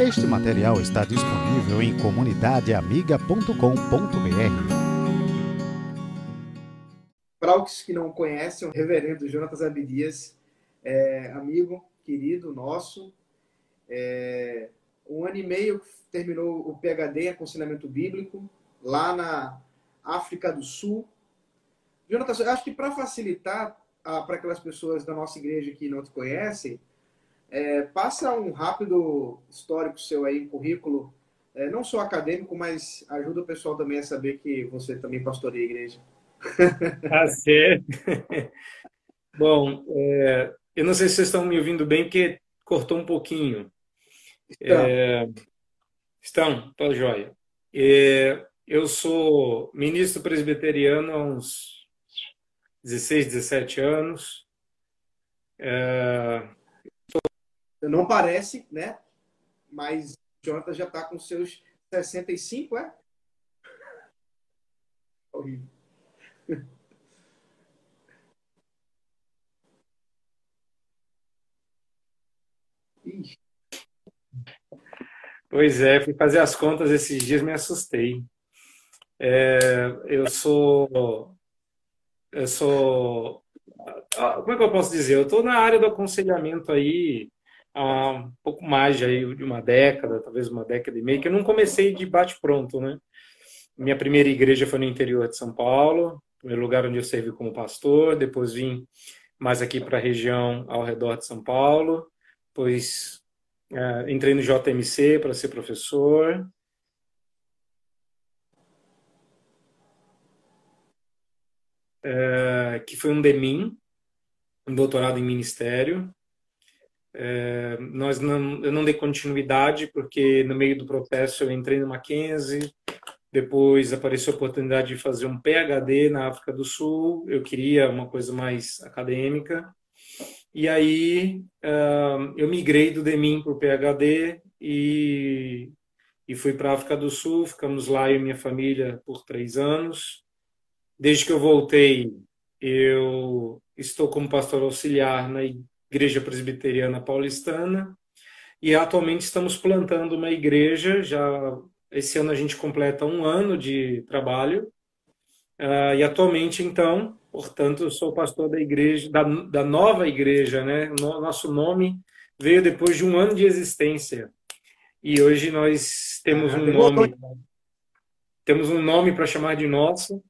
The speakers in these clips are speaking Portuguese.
Este material está disponível em comunidadeamiga.com.br. Para os que não conhecem, o reverendo Jonatas Abdias é amigo, querido nosso. É, um ano e meio terminou o PhD em aconselhamento bíblico lá na África do Sul. Jonatas, acho que para facilitar ah, para aquelas pessoas da nossa igreja que não te conhecem, é, passa um rápido histórico seu aí, um currículo, é, não só acadêmico, mas ajuda o pessoal também a saber que você também pastoreia a igreja. Tá certo. Bom, é, eu não sei se vocês estão me ouvindo bem, porque cortou um pouquinho. Estão? É, estão? Tá joia. É, eu sou ministro presbiteriano há uns 16, 17 anos. É, não parece, né? Mas Jonathan já está com seus 65, é? Horrível. Pois é, fui fazer as contas esses dias me assustei. É, eu sou. Eu sou. Ah, como é que eu posso dizer? Eu estou na área do aconselhamento aí há um pouco mais de, de uma década, talvez uma década e meia, que eu não comecei de bate-pronto, né? Minha primeira igreja foi no interior de São Paulo, primeiro lugar onde eu servi como pastor, depois vim mais aqui para a região ao redor de São Paulo, depois é, entrei no JMC para ser professor. É, que foi um DEMIN, um doutorado em ministério. É, nós não, eu não dei continuidade porque no meio do processo eu entrei no Mackenzie, depois apareceu a oportunidade de fazer um PhD na África do Sul. Eu queria uma coisa mais acadêmica. E aí uh, eu migrei do DEMIN para o PhD e, e fui para a África do Sul. Ficamos lá e minha família por três anos. Desde que eu voltei, eu estou como pastor auxiliar na Igreja Presbiteriana Paulistana e atualmente estamos plantando uma igreja. Já esse ano a gente completa um ano de trabalho uh, e atualmente então, portanto, eu sou pastor da igreja da, da nova igreja, né? O nosso nome veio depois de um ano de existência e hoje nós temos um nome temos um nome para chamar de nosso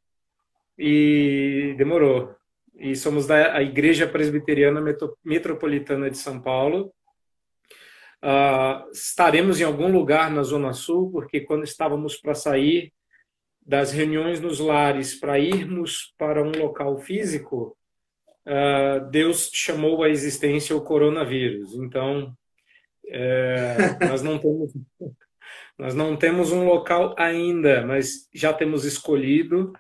e demorou e somos da Igreja Presbiteriana Metropolitana de São Paulo. Uh, estaremos em algum lugar na Zona Sul, porque quando estávamos para sair das reuniões nos lares para irmos para um local físico, uh, Deus chamou à existência o coronavírus. Então, é, nós não temos nós não temos um local ainda, mas já temos escolhido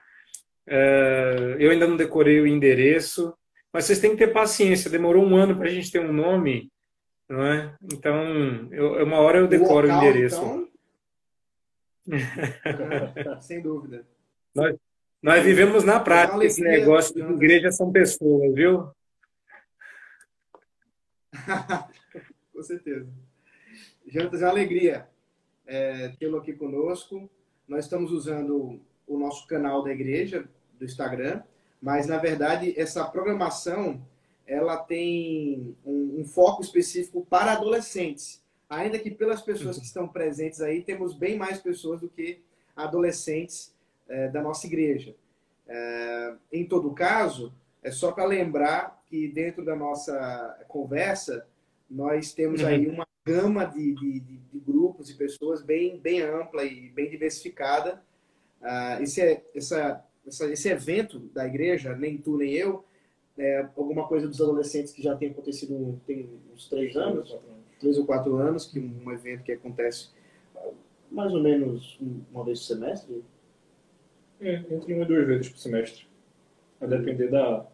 é, eu ainda não decorei o endereço, mas vocês têm que ter paciência. Demorou um ano para a gente ter um nome, não é? Então, eu, uma hora eu decoro o, local, o endereço. Então... Sem dúvida. Nós, nós vivemos na prática esse negócio de igreja são pessoas, viu? Com certeza. Jantas, é alegria é, tê-lo aqui conosco. Nós estamos usando o nosso canal da igreja, do Instagram, mas na verdade essa programação ela tem um, um foco específico para adolescentes. Ainda que pelas pessoas que estão presentes aí, temos bem mais pessoas do que adolescentes é, da nossa igreja. É, em todo caso, é só para lembrar que dentro da nossa conversa, nós temos aí uhum. uma gama de, de, de, grupos e pessoas bem, bem ampla e bem diversificada. Uh, esse, é, essa, esse evento da igreja, nem tu nem eu, é, alguma coisa dos adolescentes que já tem acontecido tem uns três anos, três ou quatro anos, que um evento que acontece mais ou menos uma vez por semestre. É, entre uma e duas vezes por semestre. A depender da,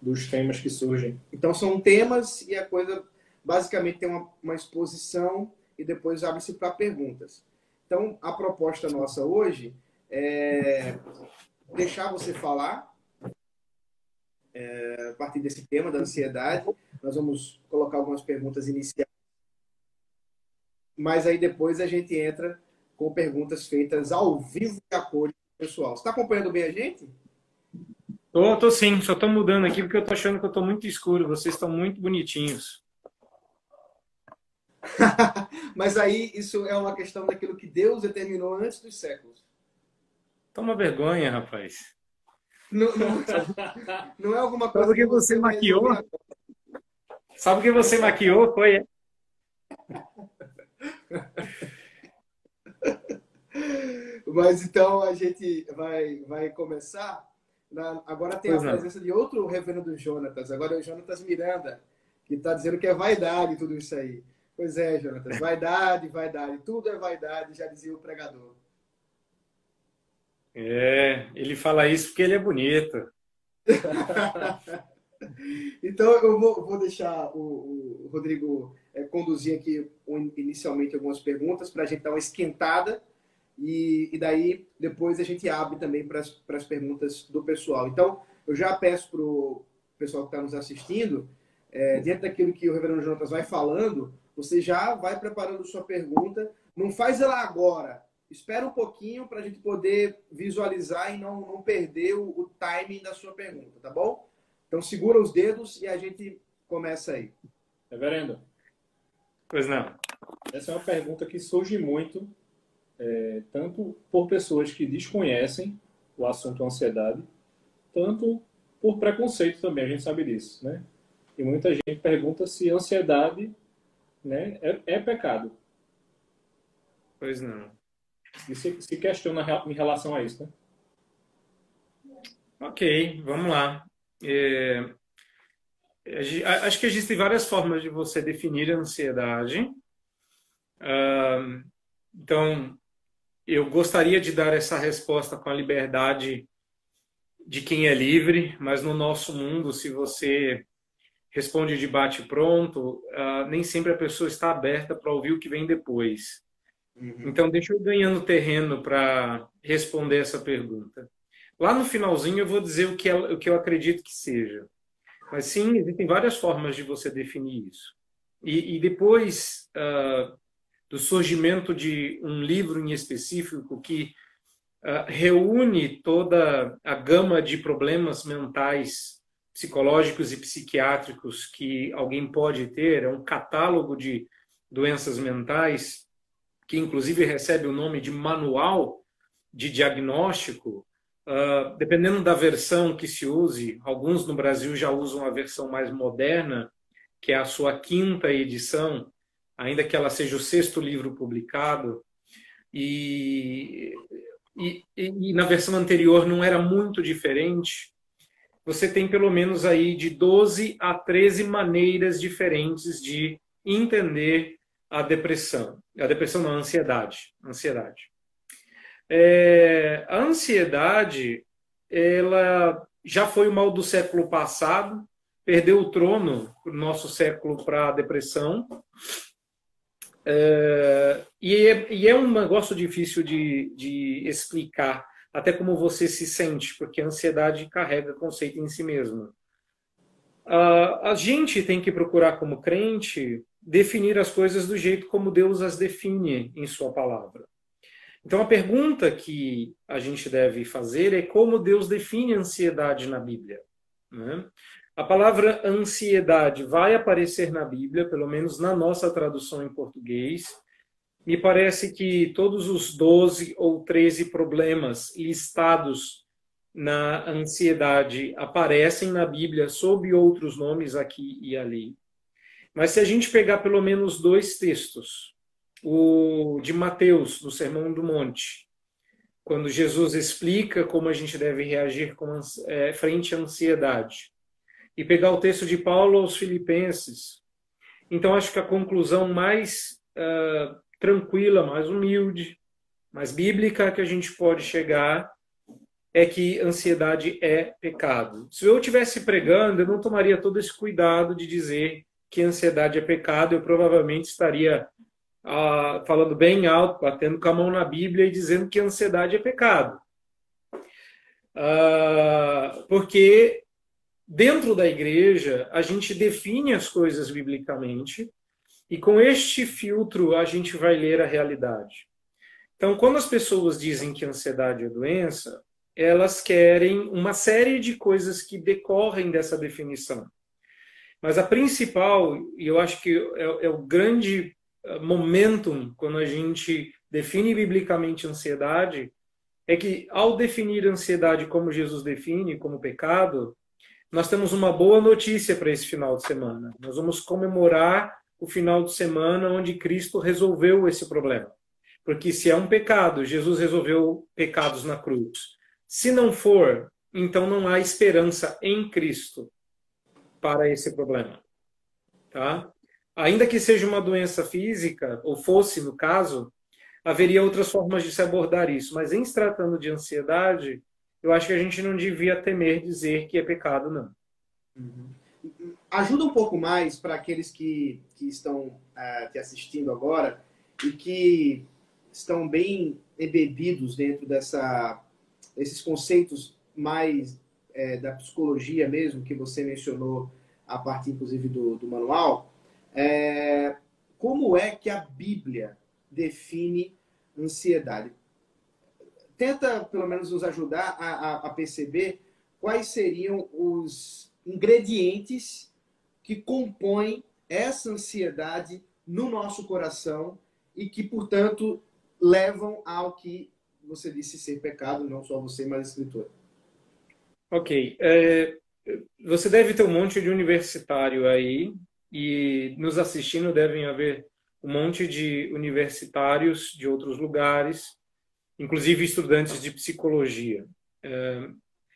dos temas que surgem. Então são temas e a coisa basicamente tem uma, uma exposição e depois abre-se para perguntas. Então a proposta nossa hoje é, deixar você falar é, a partir desse tema da ansiedade. Nós vamos colocar algumas perguntas iniciais mas aí depois a gente entra com perguntas feitas ao vivo e a cores pessoal. Você está acompanhando bem a gente? Tô, tô sim, só tô mudando aqui porque eu tô achando que eu tô muito escuro. Vocês estão muito bonitinhos. Mas aí isso é uma questão daquilo que Deus determinou antes dos séculos. Toma vergonha, rapaz. Não, não, não é alguma coisa. Sabe que você maquiou? Sabe o que você maquiou? Foi. Mas então a gente vai, vai começar. Na, agora tem pois a presença de outro reverendo Jonatas, agora é o Jonatas Miranda, que está dizendo que é vaidade tudo isso aí. Pois é, Jonatas, vaidade, vaidade, tudo é vaidade, já dizia o pregador. É, ele fala isso porque ele é bonito. então eu vou, vou deixar o, o Rodrigo é, conduzir aqui inicialmente algumas perguntas para a gente dar uma esquentada e, e, daí depois a gente abre também para as perguntas do pessoal. Então eu já peço para o pessoal que está nos assistindo, é, dentro daquilo que o Reverendo Jonatas vai falando, você já vai preparando sua pergunta. Não faz ela agora. Espera um pouquinho para a gente poder visualizar e não, não perder o, o timing da sua pergunta, tá bom? Então segura os dedos e a gente começa aí. Reverendo. Pois não. Essa é uma pergunta que surge muito, é, tanto por pessoas que desconhecem o assunto ansiedade, tanto por preconceito também, a gente sabe disso, né? E muita gente pergunta se ansiedade né, é, é pecado. Pois não. E se, se questiona em relação a isso, né? Ok, vamos lá. É, acho que existem várias formas de você definir a ansiedade. Uh, então, eu gostaria de dar essa resposta com a liberdade de quem é livre, mas no nosso mundo, se você responde de bate pronto, uh, nem sempre a pessoa está aberta para ouvir o que vem depois. Uhum. Então, deixa eu ganhando terreno para responder essa pergunta. Lá no finalzinho eu vou dizer o que, é, o que eu acredito que seja. Mas sim, existem várias formas de você definir isso. E, e depois uh, do surgimento de um livro em específico que uh, reúne toda a gama de problemas mentais psicológicos e psiquiátricos que alguém pode ter, é um catálogo de doenças mentais, que inclusive recebe o nome de manual de diagnóstico, uh, dependendo da versão que se use, alguns no Brasil já usam a versão mais moderna, que é a sua quinta edição, ainda que ela seja o sexto livro publicado, e, e, e na versão anterior não era muito diferente, você tem pelo menos aí de 12 a 13 maneiras diferentes de entender a depressão. A depressão não, a ansiedade. Ansiedade. É, a ansiedade, ela já foi o mal do século passado, perdeu o trono no nosso século para a depressão. É, e, é, e, é, um negócio difícil de, de explicar até como você se sente, porque a ansiedade carrega conceito em si mesmo. Uh, a gente tem que procurar, como crente, definir as coisas do jeito como Deus as define em Sua palavra. Então, a pergunta que a gente deve fazer é como Deus define ansiedade na Bíblia. Né? A palavra ansiedade vai aparecer na Bíblia, pelo menos na nossa tradução em português, me parece que todos os 12 ou 13 problemas listados na ansiedade aparecem na Bíblia sob outros nomes aqui e ali. Mas se a gente pegar pelo menos dois textos, o de Mateus, no Sermão do Monte, quando Jesus explica como a gente deve reagir com, é, frente à ansiedade, e pegar o texto de Paulo aos Filipenses, então acho que a conclusão mais uh, tranquila, mais humilde, mais bíblica que a gente pode chegar é que ansiedade é pecado. Se eu estivesse pregando, eu não tomaria todo esse cuidado de dizer que ansiedade é pecado, eu provavelmente estaria ah, falando bem alto, batendo com a mão na Bíblia e dizendo que ansiedade é pecado. Ah, porque dentro da igreja a gente define as coisas biblicamente E com este filtro a gente vai ler a realidade. Então, quando as pessoas dizem que ansiedade é doença, elas querem uma série de coisas que decorrem dessa definição. Mas a principal, e eu acho que é, é o grande eh, momentum quando a gente define biblicamente ansiedade, é que ao definir ansiedade como Jesus define, como pecado, nós temos uma boa notícia para esse final de semana. Nós vamos comemorar o final de semana onde Cristo resolveu esse problema. Porque se é um pecado, Jesus resolveu pecados na cruz. Se não for, então não há esperança em Cristo para esse problema. Tá? Ainda que seja uma doença física, ou fosse no caso, haveria outras formas de se abordar isso. Mas em se tratando de ansiedade, eu acho que a gente não devia temer dizer que é pecado, não. Uhum. Ajuda um pouco mais para aqueles que, que estão uh, te assistindo agora e que estão bem embebidos dentro dessa, desses conceitos mais é, da psicologia mesmo, que você mencionou a partir, inclusive, do, do manual, é, como é que a Bíblia define ansiedade? Tenta, pelo menos, nos ajudar a, a, a perceber quais seriam os ingredientes que compõem essa ansiedade no nosso coração e que, portanto, levam ao que você disse ser pecado, não só você, mas a escritura. Ok. É, você deve ter um monte de universitário aí e nos assistindo devem haver um monte de universitários de outros lugares, inclusive estudantes de psicologia. É,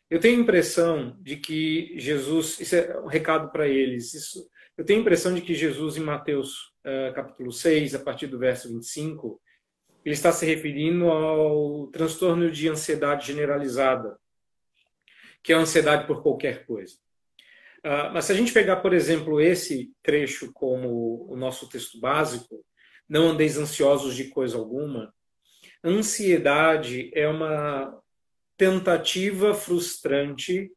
eu tenho a impressão de que Jesus, isso é um recado para eles, isso, eu tenho a impressão de que Jesus, em Mateus uh, capítulo 6, a partir do verso 25, ele está se referindo ao transtorno de ansiedade generalizada, que é a ansiedade por qualquer coisa. Uh, mas se a gente pegar, por exemplo, esse trecho como o nosso texto básico, não andeis ansiosos de coisa alguma, ansiedade é uma tentativa frustrante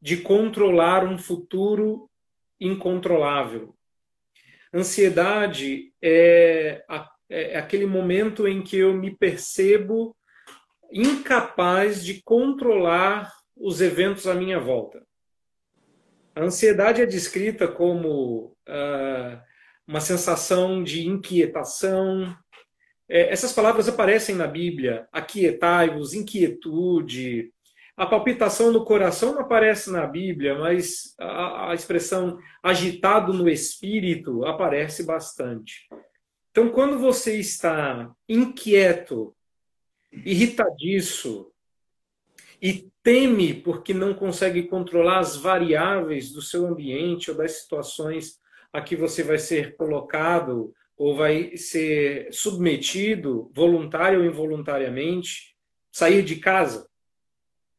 de controlar um futuro incontrolável. Ansiedade é, a, é aquele momento em que eu me percebo incapaz de controlar os eventos à minha volta. A ansiedade é descrita como uh, uma sensação de inquietação. É, essas palavras aparecem na Bíblia: aquietai-vos, inquietude, a palpitação no coração não aparece na Bíblia, mas a, a expressão agitado no espírito aparece bastante. Então, quando você está inquieto, irritadiço e teme porque não consegue controlar as variáveis do seu ambiente ou das situações a que você vai ser colocado ou vai ser submetido, voluntário ou involuntariamente, sair de casa,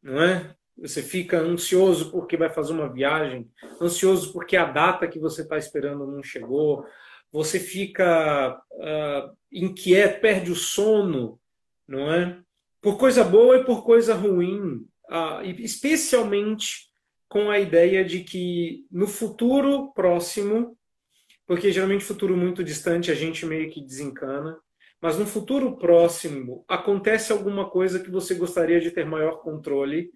não é? Você fica ansioso porque vai fazer uma viagem, ansioso porque a data que você está esperando não chegou, você fica uh, inquieto, perde o sono, não é? Por coisa boa e por coisa ruim, uh, especialmente com a ideia de que no futuro próximo, porque geralmente futuro muito distante a gente meio que desencana, mas no futuro próximo acontece alguma coisa que você gostaria de ter maior controle.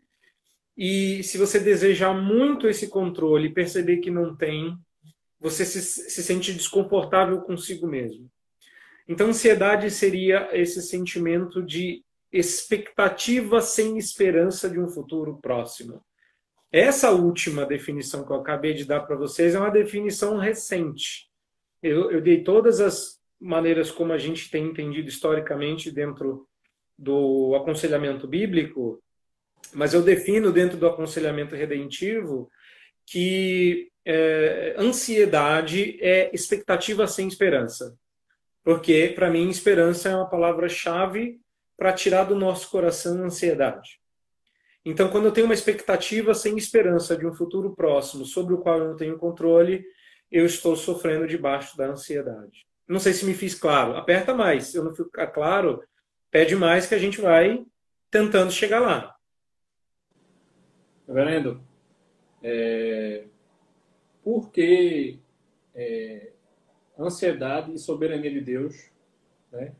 E se você desejar muito esse controle e perceber que não tem, você se, se sente desconfortável consigo mesmo. Então, ansiedade seria esse sentimento de expectativa sem esperança de um futuro próximo. Essa última definição que eu acabei de dar para vocês é uma definição recente. Eu, eu dei todas as maneiras como a gente tem entendido historicamente dentro do aconselhamento bíblico, mas eu defino dentro do aconselhamento redentivo que é, ansiedade é expectativa sem esperança. Porque, para mim, esperança é uma palavra-chave para tirar do nosso coração a ansiedade. Então, quando eu tenho uma expectativa sem esperança de um futuro próximo sobre o qual eu não tenho controle, eu estou sofrendo debaixo da ansiedade. Não sei se me fiz claro. Aperta mais. Se eu não ficar claro, pede mais que a gente vai tentando chegar lá. Reverendo, é, por que é, ansiedade e soberania de Deus né,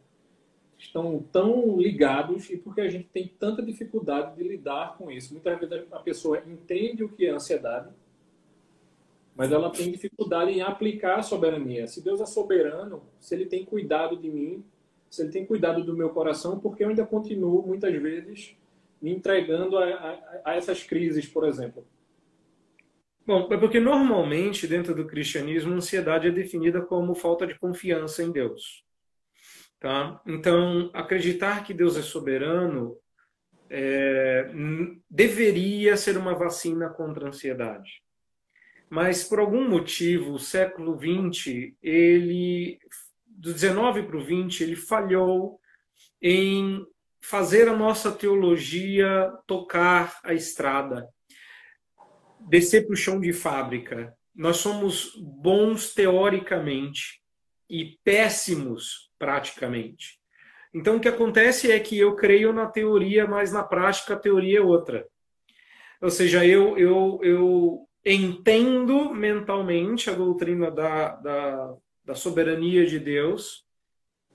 estão tão ligados e porque a gente tem tanta dificuldade de lidar com isso. Muitas vezes a pessoa entende o que é ansiedade, mas ela tem dificuldade em aplicar a soberania. Se Deus é soberano, se Ele tem cuidado de mim, se Ele tem cuidado do meu coração, porque eu ainda continuo, muitas vezes, me entregando a, a, a essas crises, por exemplo. Bom, é porque normalmente, dentro do cristianismo, ansiedade é definida como falta de confiança em Deus. Tá? Então, acreditar que Deus é soberano é, deveria ser uma vacina contra a ansiedade. Mas, por algum motivo, o século XX, ele, do 19 para o 20, ele falhou em fazer a nossa teologia tocar a estrada, descer para o chão de fábrica. Nós somos bons teoricamente e péssimos praticamente. Então, o que acontece é que eu creio na teoria, mas na prática a teoria é outra. Ou seja, eu, eu, eu entendo mentalmente a doutrina da, da, da soberania de Deus,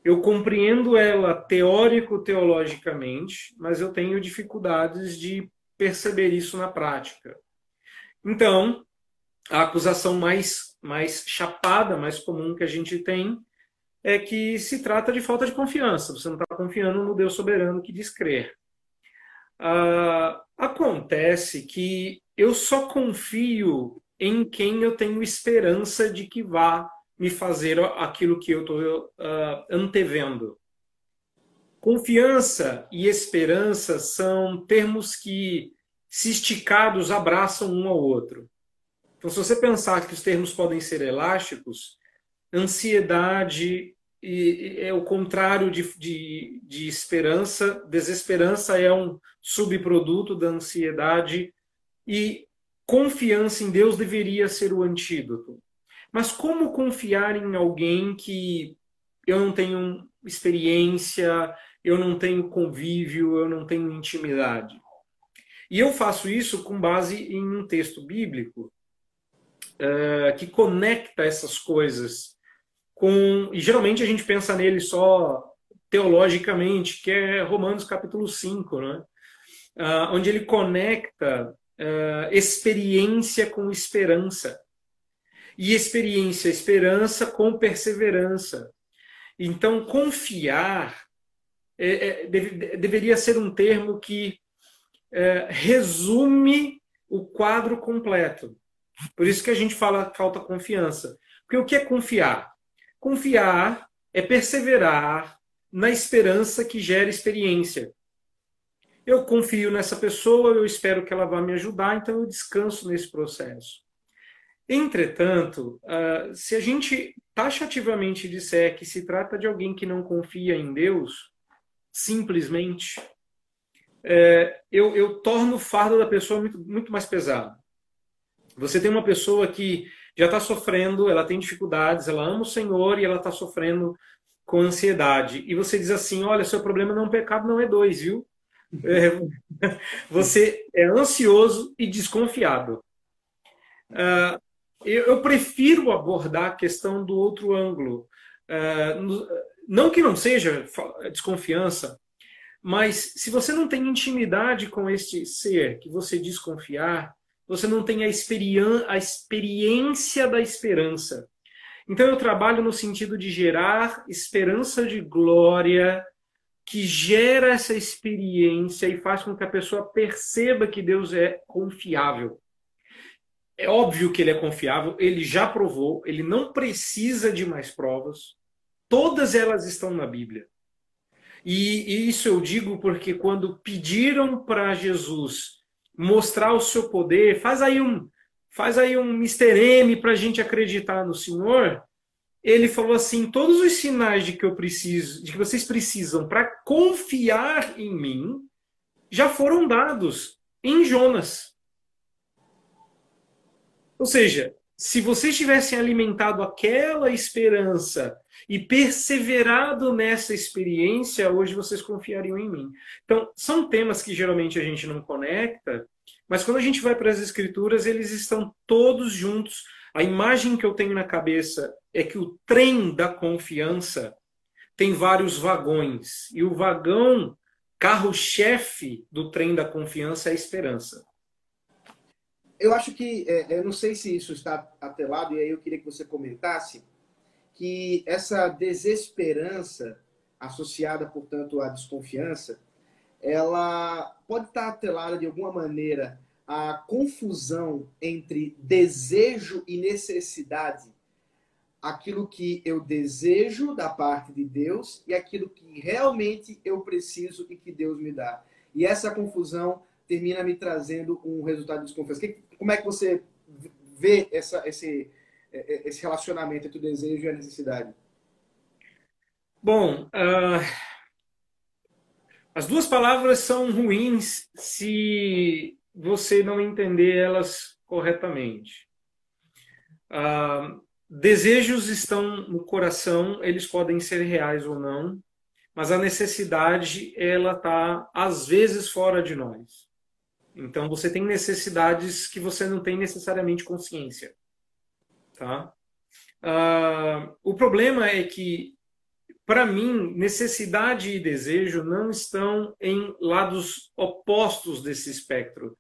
eu compreendo ela teórico-teologicamente, mas eu tenho dificuldades de perceber isso na prática. Então, a acusação mais, mais chapada, mais comum que a gente tem é que se trata de falta de confiança. Você não está confiando no Deus soberano que diz crer. Ah, acontece que eu só confio em quem eu tenho esperança de que vá me fazer aquilo que eu estou uh, antevendo. Confiança e esperança são termos que, se esticados, abraçam um ao outro. Então, se você pensar que os termos podem ser elásticos, ansiedade é o contrário de, de, de esperança, desesperança é um subproduto da ansiedade e confiança em Deus deveria ser o antídoto. Mas como confiar em alguém que eu não tenho experiência, eu não tenho convívio, eu não tenho intimidade? E eu faço isso com base em um texto bíblico uh, que conecta essas coisas com. E geralmente a gente pensa nele só teologicamente, que é Romanos capítulo 5, né? Uh, onde ele conecta uh, experiência com esperança. E experiência, esperança com perseverança. Então, confiar é, é, deve, deveria ser um termo que é, resume o quadro completo. Por isso que a gente fala falta confiança. Porque o que é confiar? Confiar é perseverar na esperança que gera experiência. Eu confio nessa pessoa, eu espero que ela vá me ajudar, então eu descanso nesse processo. Entretanto, ah, se a gente taxativamente disser que se trata de alguém que não confia em Deus, simplesmente, é, eu, eu torno o fardo da pessoa muito, muito mais pesado. Você tem uma pessoa que já está sofrendo, ela tem dificuldades, ela ama o Senhor e ela está sofrendo com ansiedade. E você diz assim: olha, seu problema não é um pecado, não é dois, viu? É, você é ansioso e desconfiado. Uh, eu, eu, prefiro abordar a questão do outro ângulo. Uh, não que não seja desconfiança, mas se você não tem intimidade com este ser que você desconfiar, você não tem a, a experiência da esperança. Então eu trabalho no sentido de gerar esperança de glória, que gera essa experiência e faz com que a pessoa perceba que Deus é confiável. É óbvio que ele é confiável, ele já provou, ele não precisa de mais provas. Todas elas estão na Bíblia. E isso eu digo porque quando pediram para Jesus mostrar o seu poder, faz aí um, faz aí um Mr. M para a gente acreditar no Senhor. Ele falou assim: todos os sinais de que eu preciso, de que vocês precisam para confiar em mim, já foram dados em Jonas. Ou seja, se vocês tivessem alimentado aquela esperança e perseverado nessa experiência, hoje vocês confiariam em mim. Então, são temas que geralmente a gente não conecta, mas quando a gente vai para as escrituras, eles estão todos juntos. A imagem que eu tenho na cabeça é que o trem da confiança tem vários vagões. E o vagão, carro-chefe do trem da confiança é a esperança. Eu acho que, é, eu não sei se isso está atrelado, e aí eu queria que você comentasse, que essa desesperança associada, portanto, à desconfiança, ela pode estar atrelada de alguma maneira à confusão entre desejo e necessidade aquilo que eu desejo da parte de Deus e aquilo que realmente eu preciso e que Deus me dá. E essa confusão termina me trazendo um resultado de desconfiança. Como é que você vê essa, esse, esse relacionamento entre o desejo e a necessidade? Bom, uh, as duas palavras são ruins se você não entender elas corretamente. Uh, Desejos estão no coração, eles podem ser reais ou não, mas a necessidade ela está às vezes fora de nós. Então você tem necessidades que você não tem necessariamente consciência, tá? Uh, o problema é que para mim necessidade e desejo não estão em lados opostos desse espectro,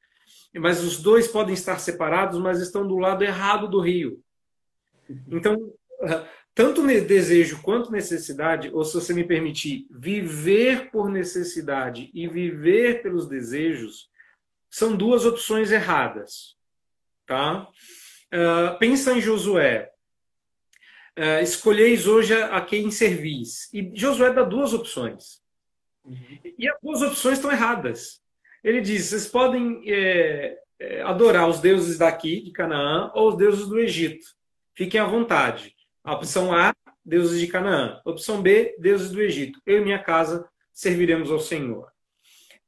mas os dois podem estar separados, mas estão do lado errado do rio. Então, tanto desejo quanto necessidade, ou se você me permitir, viver por necessidade e viver pelos desejos, são duas opções erradas. Tá? Uh, pensa em Josué. Uh, escolheis hoje a, quem servis. E Josué dá duas opções. Uhum. E as duas opções estão erradas. Ele diz: vocês podem é, é, adorar os deuses daqui, de Canaã, ou os deuses do Egito. Fiquem à vontade. A opção A, deuses de Canaã. Opção B, deuses do Egito. Eu e minha casa serviremos ao Senhor.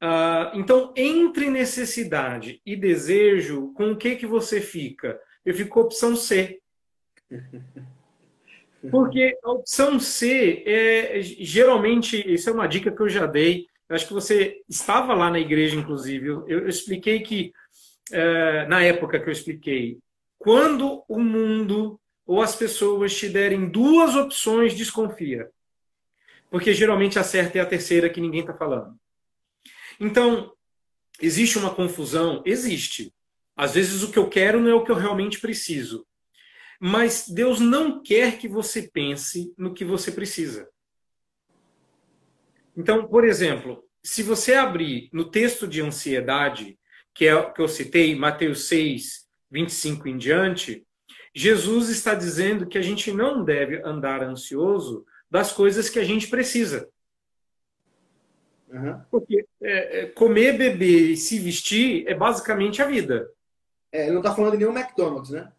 Uh, então, entre necessidade e desejo, com o que, que você fica? Eu fico com a opção C. Porque a opção C é geralmente, isso é uma dica que eu já dei. Eu acho que você estava lá na igreja, inclusive. Eu, eu expliquei que, uh, na época que eu expliquei, quando o mundo ou as pessoas te derem duas opções, desconfia. Porque geralmente a certa é a terceira que ninguém está falando. Então, existe uma confusão? Existe. Às vezes o que eu quero não é o que eu realmente preciso. Mas Deus não quer que você pense no que você precisa. Então, por exemplo, se você abrir no texto de ansiedade, que é o que eu citei, Mateus 6, 25 em diante, Jesus está dizendo que a gente não deve andar ansioso das coisas que a gente precisa. Uhum. Porque é, é, comer, beber e se vestir é basicamente a vida. É, ele não está falando de nenhum McDonald's, né?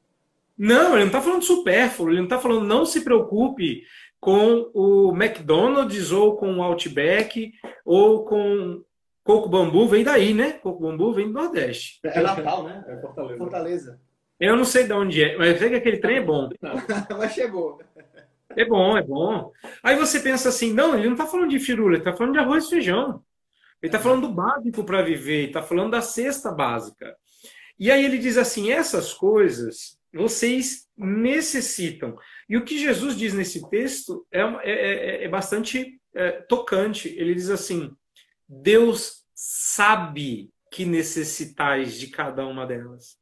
Não, ele não está falando de supérfluo, ele não está falando não se preocupe com o McDonald's ou com o Outback ou com coco bambu, vem daí, né? Coco bambu vem do Nordeste. É Natal, né? É Fortaleza. Fortaleza. Eu não sei de onde é, mas eu sei que aquele trem é bom. mas chegou. É bom, é bom. Aí você pensa assim, não, ele não está falando de firula, ele está falando de arroz e feijão. Ele está falando do básico para viver, está falando da cesta básica. E aí ele diz assim, essas coisas vocês necessitam. E o que Jesus diz nesse texto é, é, é, é bastante é, tocante. Ele diz assim, Deus sabe que necessitais de cada uma delas.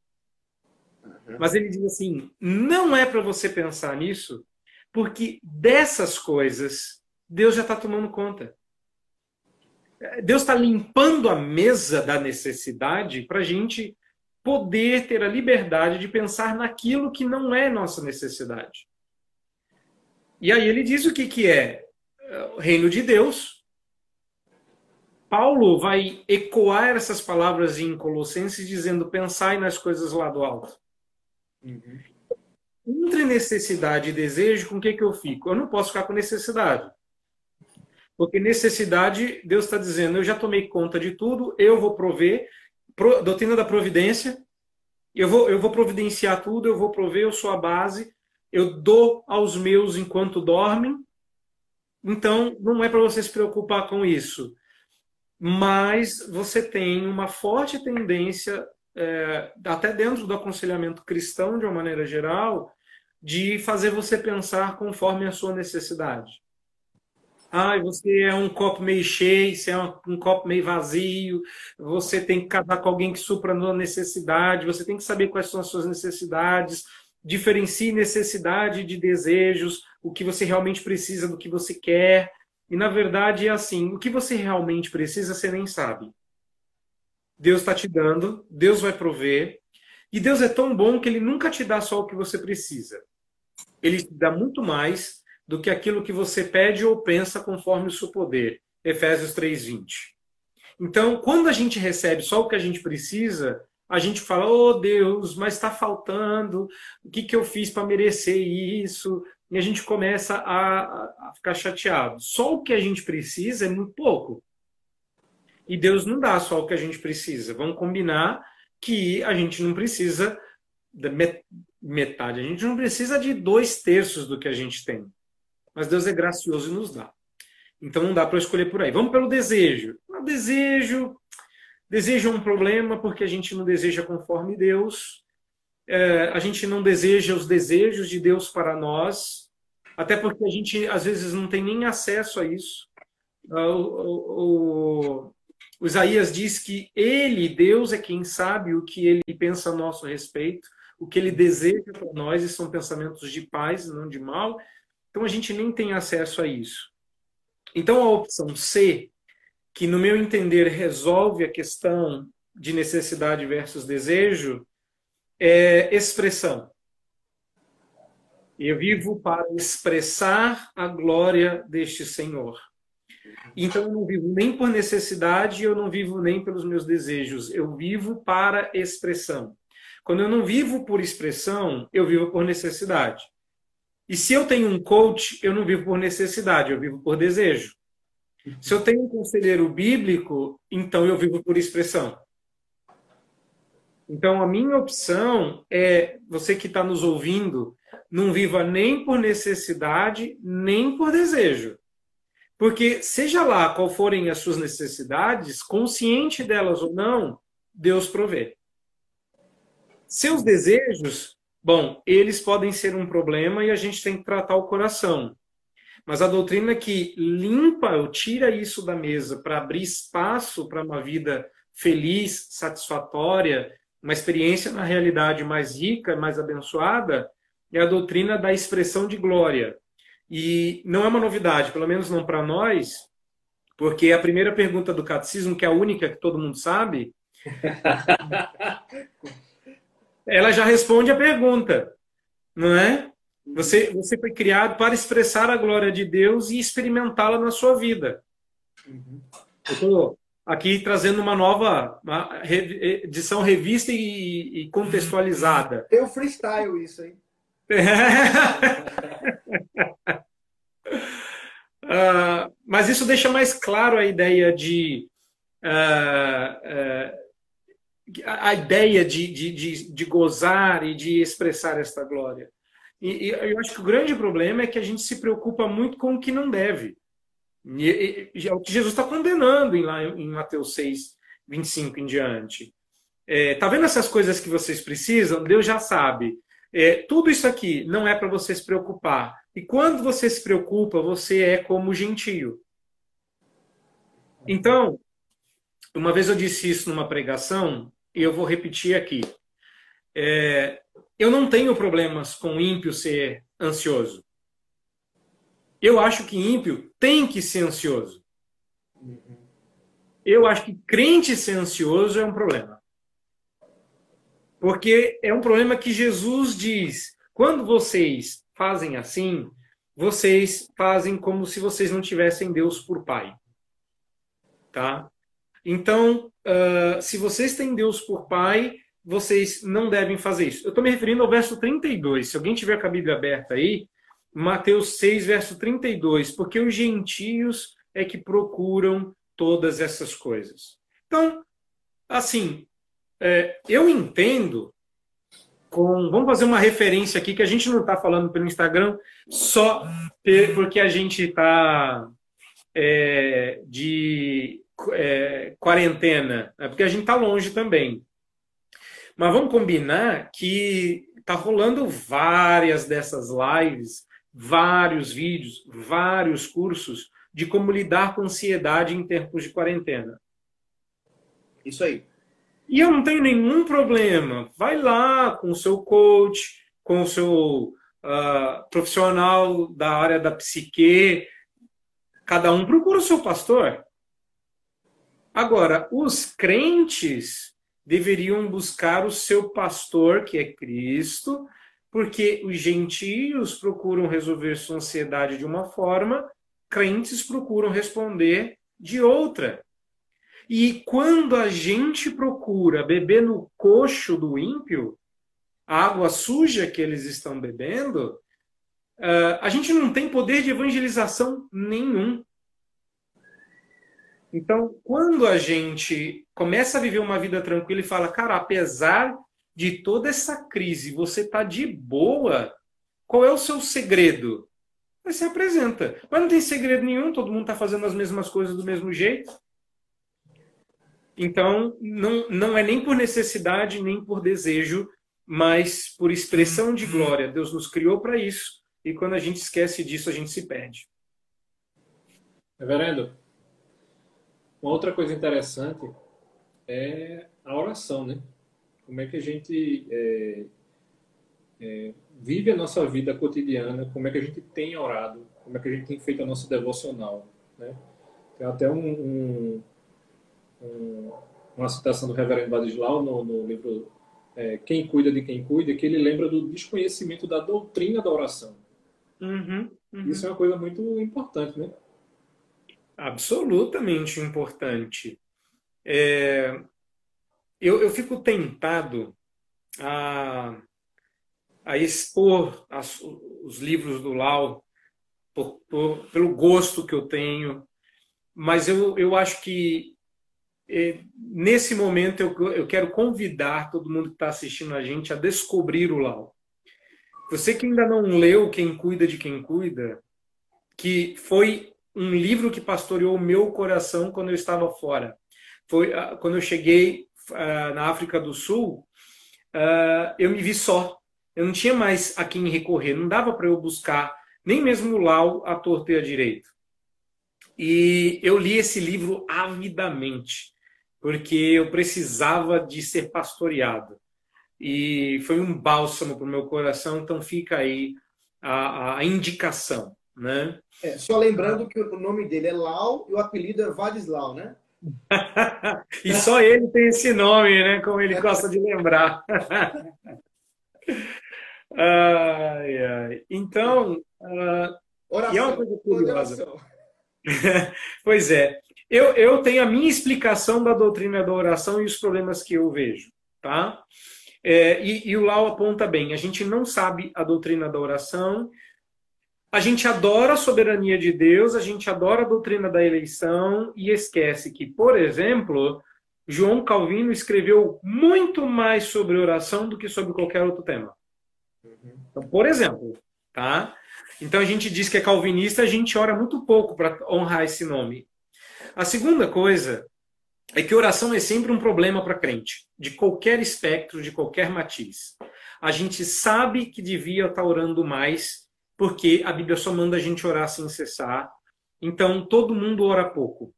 Uhum. Mas ele diz assim: não é para você pensar nisso, porque dessas coisas Deus já está tomando conta. Deus está limpando a mesa da necessidade para a gente poder ter a liberdade de pensar naquilo que não é nossa necessidade. E aí ele diz o que, que é o reino de Deus. Paulo vai ecoar essas palavras em Colossenses dizendo: pensai nas coisas lá do alto. Uhum. Entre necessidade e desejo, com o que, que eu fico? Eu não posso ficar com necessidade. Porque necessidade, Deus está dizendo, eu já tomei conta de tudo, eu vou prover, pro, doutrina da providência, eu vou, eu vou providenciar tudo, eu vou prover, eu sou a base, eu dou aos meus enquanto dormem, então não é para você se preocupar com isso. Mas você tem uma forte tendência é, até dentro do aconselhamento cristão, de uma maneira geral, de fazer você pensar conforme a sua necessidade. Ah, você é um copo meio cheio, você é um, copo meio vazio, você tem que casar com alguém que supra a necessidade, você tem que saber quais são as suas necessidades, diferencie necessidade de desejos, o que você realmente precisa do que você quer. E na verdade é assim: o que você realmente precisa, você nem sabe. Deus está te dando, Deus vai prover. E Deus é tão bom que ele nunca te dá só o que você precisa. Ele te dá muito mais do que aquilo que você pede ou pensa conforme o seu poder. Efésios 3:20. Então, quando a gente recebe só o que a gente precisa, a gente fala: "Oh, Deus, mas está faltando. O que que eu fiz para merecer isso?" E a gente começa a, a ficar chateado. Só o que a gente precisa é muito pouco. E Deus não dá só o que a gente precisa. Vamos combinar que a gente não precisa metade, a gente não precisa de dois terços do que a gente tem. Mas Deus é gracioso e nos dá. Então não dá para escolher por aí. Vamos pelo desejo. O desejo, desejo é um problema porque a gente não deseja conforme Deus. É, a gente não deseja os desejos de Deus para nós, até porque a gente às vezes não tem nem acesso a isso. Ah, o, o, o Isaías diz que ele, Deus, é quem sabe o que ele pensa a nosso respeito, o que ele deseja para nós, e são pensamentos de paz, não de mal. Então a gente nem tem acesso a isso. Então a opção C, que no meu entender resolve a questão de necessidade versus desejo, é expressão. Eu vivo para expressar a glória deste Senhor. Então eu não vivo nem por necessidade, eu não vivo nem pelos meus desejos. Eu vivo para expressão. Quando eu não vivo por expressão, eu vivo por necessidade. E se eu tenho um coach, eu não vivo por necessidade, eu vivo por desejo. Se eu tenho um conselheiro bíblico, então eu vivo por expressão. Então a minha opção é você que está nos ouvindo, não viva nem por necessidade, nem por desejo. Porque, seja lá qual forem as suas necessidades, consciente delas ou não, Deus provê. Seus desejos, bom, eles podem ser um problema e a gente tem que tratar o coração. Mas a doutrina que limpa ou tira isso da mesa para abrir espaço para uma vida feliz, satisfatória, uma experiência na realidade mais rica, mais abençoada, é a doutrina da expressão de glória. E não é uma novidade, pelo menos não para nós, porque a primeira pergunta do catecismo, que é a única que todo mundo sabe, ela já responde a pergunta, não é? Você, você foi criado para expressar a glória de Deus e experimentá-la na sua vida. Eu estou aqui trazendo uma nova uma edição revista e, e contextualizada. Tem o freestyle isso, hein? uh, mas isso deixa mais claro a ideia de uh, uh, a ideia de, de, de, de, gozar e de expressar esta glória. E, e, eu acho que o grande problema é que a gente se preocupa muito com o que não deve. E, e, é o que Jesus está condenando em, lá em Mateus 6, 25 em diante. É, tá vendo essas coisas que vocês precisam? Deus já sabe. É, tudo isso aqui não é para você se preocupar. E quando você se preocupa, você é como gentio. Então, uma vez eu disse isso numa pregação, e eu vou repetir aqui. É, eu não tenho problemas com ímpio ser ansioso. Eu acho que ímpio tem que ser ansioso. Eu acho que crente ser ansioso é um problema. Porque é um problema que Jesus diz: quando vocês fazem assim, vocês fazem como se vocês não tivessem Deus por Pai. Tá? Então, uh, se vocês têm Deus por Pai, vocês não devem fazer isso. Eu estou me referindo ao verso 32. Se alguém tiver com a Bíblia aberta aí, Mateus 6, verso 32. Porque os gentios é que procuram todas essas coisas. Então, assim, é, eu entendo com. Vamos fazer uma referência aqui que a gente não está falando pelo Instagram só porque a gente está é, de é, quarentena, é porque a gente está longe também. Mas vamos combinar que tá rolando várias dessas lives, vários vídeos, vários cursos de como lidar com ansiedade em tempos de quarentena. Isso aí. E eu não tenho nenhum problema. Vai lá com o seu coach, com o seu uh, profissional da área da psique. Cada um procura o seu pastor. Agora, os crentes deveriam buscar o seu pastor, que é Cristo, porque os gentios procuram resolver sua ansiedade de uma forma, crentes procuram responder de outra. E quando a gente procura beber no coxo do ímpio, a água suja que eles estão bebendo, uh, a gente não tem poder de evangelização nenhum. Então, quando a gente começa a viver uma vida tranquila e fala, cara, apesar de toda essa crise, você está de boa, qual é o seu segredo? Você apresenta. Mas não tem segredo nenhum, todo mundo está fazendo as mesmas coisas do mesmo jeito. Então, não, não é nem por necessidade, nem por desejo, mas por expressão de glória. Deus nos criou para isso. E quando a gente esquece disso, a gente se perde. Reverendo, uma outra coisa interessante é a oração, né? Como é que a gente é, é, vive a nossa vida cotidiana, como é que a gente tem orado, como é que a gente tem feito a nossa devocional, né? Tem até um, um um, uma citação do reverendo Vadislau no, no livro é, Quem Cuida de Quem Cuida, que ele lembra do desconhecimento da doutrina da oração. Uhum, uhum. Isso é uma coisa muito importante, né? Absolutamente importante. É, eu, eu fico tentado a, a expor as, os livros do Lau por, por, pelo gosto que eu tenho, mas eu, eu acho que nesse momento eu, eu quero convidar todo mundo que está assistindo a gente a descobrir o Lau. Você que ainda não leu Quem Cuida de Quem Cuida, que foi um livro que pastoreou o meu coração quando eu estava fora. Foi uh, quando eu cheguei uh, na África do Sul, uh, eu me vi só. Eu não tinha mais a quem recorrer. Não dava para eu buscar nem mesmo o Lau a torto e a direito. E eu li esse livro avidamente porque eu precisava de ser pastoreado. E foi um bálsamo para o meu coração, então fica aí a, a indicação. Né? É, só lembrando que o nome dele é Lau e o apelido é Vadislau, né? e só ele tem esse nome, né? Como ele gosta de lembrar. ai, ai. Então, uh, oração, e é uma coisa curiosa. pois é. Eu, eu tenho a minha explicação da doutrina da oração e os problemas que eu vejo, tá? É, e, e o Lau aponta bem, a gente não sabe a doutrina da oração, a gente adora a soberania de Deus, a gente adora a doutrina da eleição e esquece que, por exemplo, João Calvino escreveu muito mais sobre oração do que sobre qualquer outro tema. Então, por exemplo, tá? Então a gente diz que é calvinista, a gente ora muito pouco para honrar esse nome. A segunda coisa é que oração é sempre um problema para crente, de qualquer espectro, de qualquer matiz. A gente sabe que devia estar orando mais, porque a Bíblia só manda a gente orar sem cessar. Então, todo mundo ora pouco.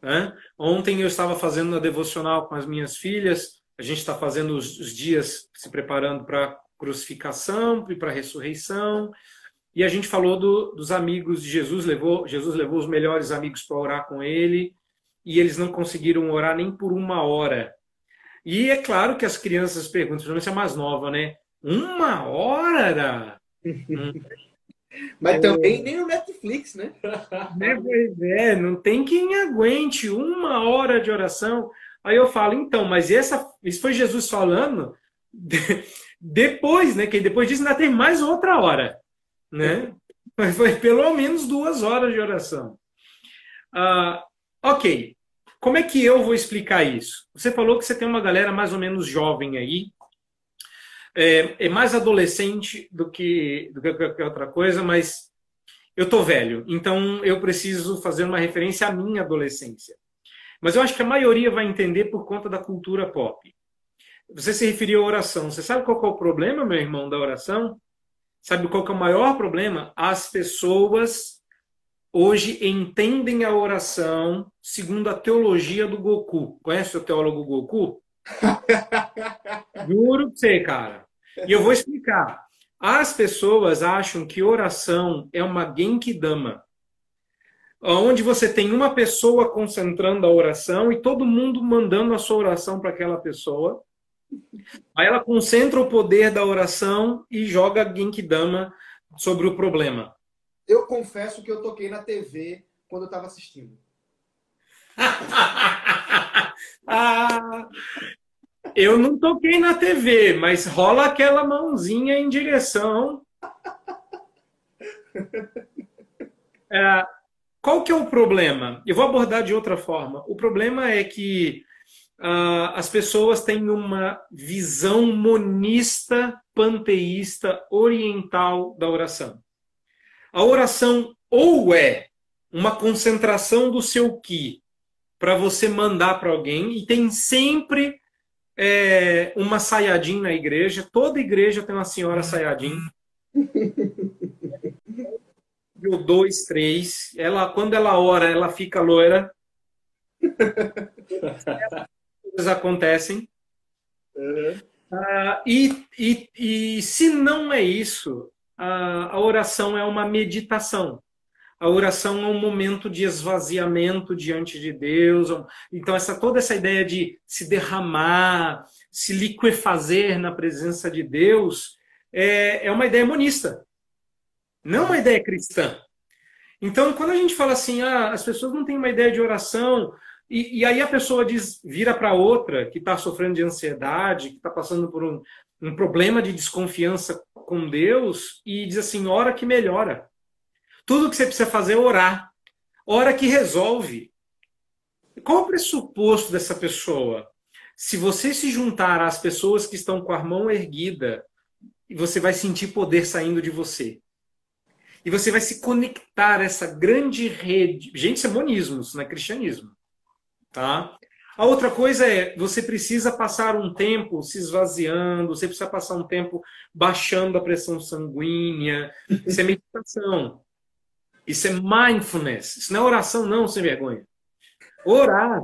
Né? Ontem eu estava fazendo uma devocional com as minhas filhas, a gente está fazendo os, os dias se preparando para crucificação e para ressurreição. E a gente falou do, dos amigos de Jesus, levou, Jesus levou os melhores amigos para orar com ele, e eles não conseguiram orar nem por uma hora. E é claro que as crianças perguntam, principalmente a mais nova, né? Uma hora? Mas é, também nem no Netflix, né? né? Pois é, não tem quem aguente uma hora de oração. Aí eu falo, então, mas essa, isso foi Jesus falando depois, né? Que depois disso ainda tem mais outra hora né? Mas foi pelo menos duas horas de oração. Ah, ok. Como é que eu vou explicar isso? Você falou que você tem uma galera mais ou menos jovem aí, é, é mais adolescente do que, do que qualquer outra coisa, mas eu tô velho, então eu preciso fazer uma referência à minha adolescência. Mas eu acho que a maioria vai entender por conta da cultura pop. você se referiu à oração. Você sabe qual é o problema, meu irmão, da oração? Sabe qual é o maior problema? As pessoas hoje entendem a oração segundo a teologia do Goku. Conhece o teólogo Goku? Juro pra você, cara. E eu vou explicar. As pessoas acham que oração é uma Genkidama, onde você tem uma pessoa concentrando a oração e todo mundo mandando a sua oração para aquela pessoa. Aí ela concentra o poder da oração e joga Genkidama sobre o problema. Eu confesso que eu toquei na TV quando eu estava assistindo. ah, eu não toquei na TV, mas rola aquela mãozinha em direção. É, qual que é o problema? Eu vou abordar de outra forma. O problema é que uh, as pessoas têm uma visão monista, panteísta, oriental da oração. A oração ou é uma concentração do seu ki para você mandar para alguém, e tem sempre é, uma saiadinha na igreja. Toda igreja tem uma senhora saiadinha. o dois, três. Ela, quando ela ora, ela fica loira. Coisas acontecem. Uhum. Uh, e, e, e se não é isso, a, a oração é uma meditação. A oração é um momento de esvaziamento diante de Deus. Então, essa, toda essa ideia de se derramar, se liquefazer na presença de Deus, é, é uma ideia monista. Não uma ideia cristã. Então, quando a gente fala assim, ah, as pessoas não têm uma ideia de oração, e, e aí a pessoa diz, vira para outra que está sofrendo de ansiedade, que está passando por um, um problema de desconfiança com Deus, e diz assim, ora que melhora. Tudo que você precisa fazer é orar. Ora que resolve. Qual o pressuposto dessa pessoa? Se você se juntar às pessoas que estão com a mão erguida, você vai sentir poder saindo de você e você vai se conectar a essa grande rede. Gente, isso é monismo, isso não é cristianismo. Tá? A outra coisa é, você precisa passar um tempo se esvaziando, você precisa passar um tempo baixando a pressão sanguínea. Isso é meditação. Isso é mindfulness. Isso não é oração, não, sem vergonha. Orar.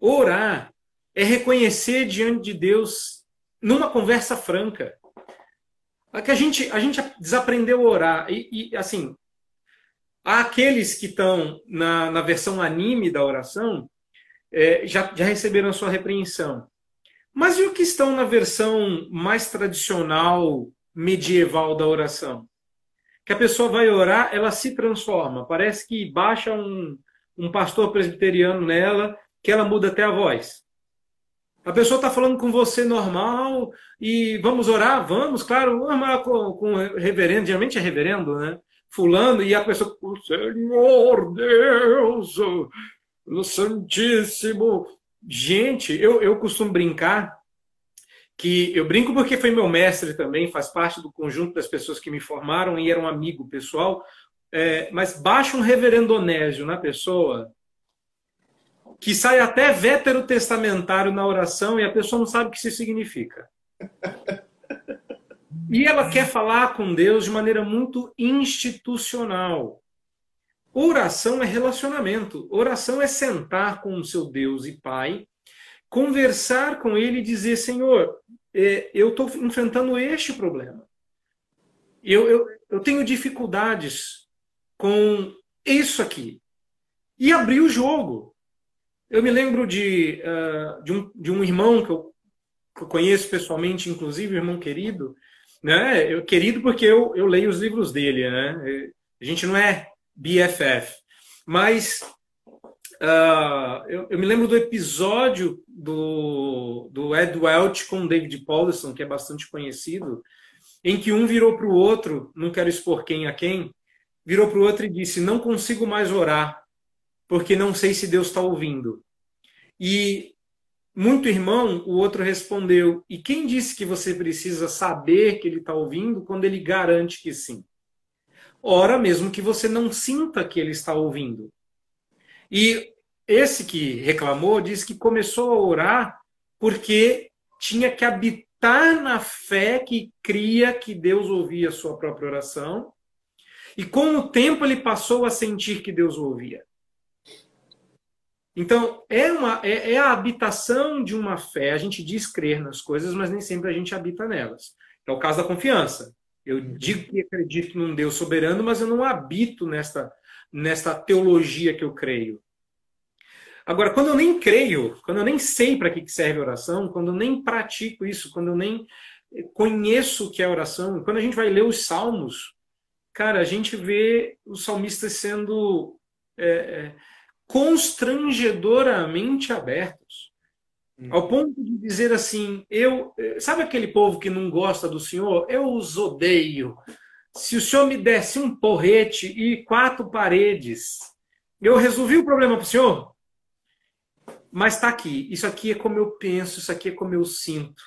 Orar é reconhecer diante de Deus numa conversa franca. É que a gente, a gente desaprendeu a orar. E, e assim, há aqueles que estão na, na versão anime da oração, é, já, já receberam a sua repreensão. Mas e o que estão na versão mais tradicional, medieval da oração? Que a pessoa vai orar, ela se transforma. Parece que baixa um, um pastor presbiteriano nela, que ela muda até a voz. A pessoa está falando com você normal e vamos orar? Vamos, claro, vamos com, com reverendo, geralmente é reverendo, né? Fulano, e a pessoa, o Senhor Deus, o Santíssimo. Gente, eu, eu costumo brincar que eu brinco porque foi meu mestre também, faz parte do conjunto das pessoas que me formaram e era um amigo pessoal. É, mas baixa um reverendo onésio na pessoa, que sai até veterotestamentário na oração e a pessoa não sabe o que isso significa. E ela quer falar com Deus de maneira muito institucional. Oração é relacionamento. Oração é sentar com o seu Deus e Pai, conversar com Ele e dizer: Senhor, é, eu estou enfrentando este problema. Eu, eu, eu tenho dificuldades com isso aqui. E abrir o jogo. Eu me lembro de, uh, de, um, de um irmão que eu, que eu conheço pessoalmente, inclusive, irmão querido, né? Eu, querido porque eu, eu leio os livros dele, né? A gente não é BFF, mas uh, eu, eu, me lembro do episódio do, do Ed Welch com David Paulson, que é bastante conhecido, em que um virou para o outro, não quero expor quem a quem, virou para o outro e disse: Não consigo mais orar porque não sei se Deus está ouvindo. E muito irmão, o outro respondeu: E quem disse que você precisa saber que ele está ouvindo quando ele garante que sim? Ora, mesmo que você não sinta que ele está ouvindo. E esse que reclamou disse que começou a orar porque tinha que habitar na fé que cria que Deus ouvia a sua própria oração. E com o tempo ele passou a sentir que Deus ouvia. Então, é, uma, é, é, a habitação de uma fé. A gente diz crer nas coisas, mas nem sempre a gente habita nelas. É o caso da confiança. Eu digo que acredito num Deus soberano, mas eu não habito nesta, nesta teologia que eu creio. Agora, quando eu nem creio, quando eu nem sei para que serve a oração, quando eu nem pratico isso, quando eu nem conheço o que é oração, quando a gente vai ler os salmos, cara, a gente vê os salmistas sendo. É, é, constrangedoramente abertos. Hum. Ao ponto de dizer assim, eu, sabe aquele povo que não gosta do Senhor? Eu os odeio. Se o Senhor me desse um porrete e quatro paredes, eu resolvi o problema para o Senhor? Mas está aqui. Isso aqui é como eu penso, isso aqui é como eu sinto.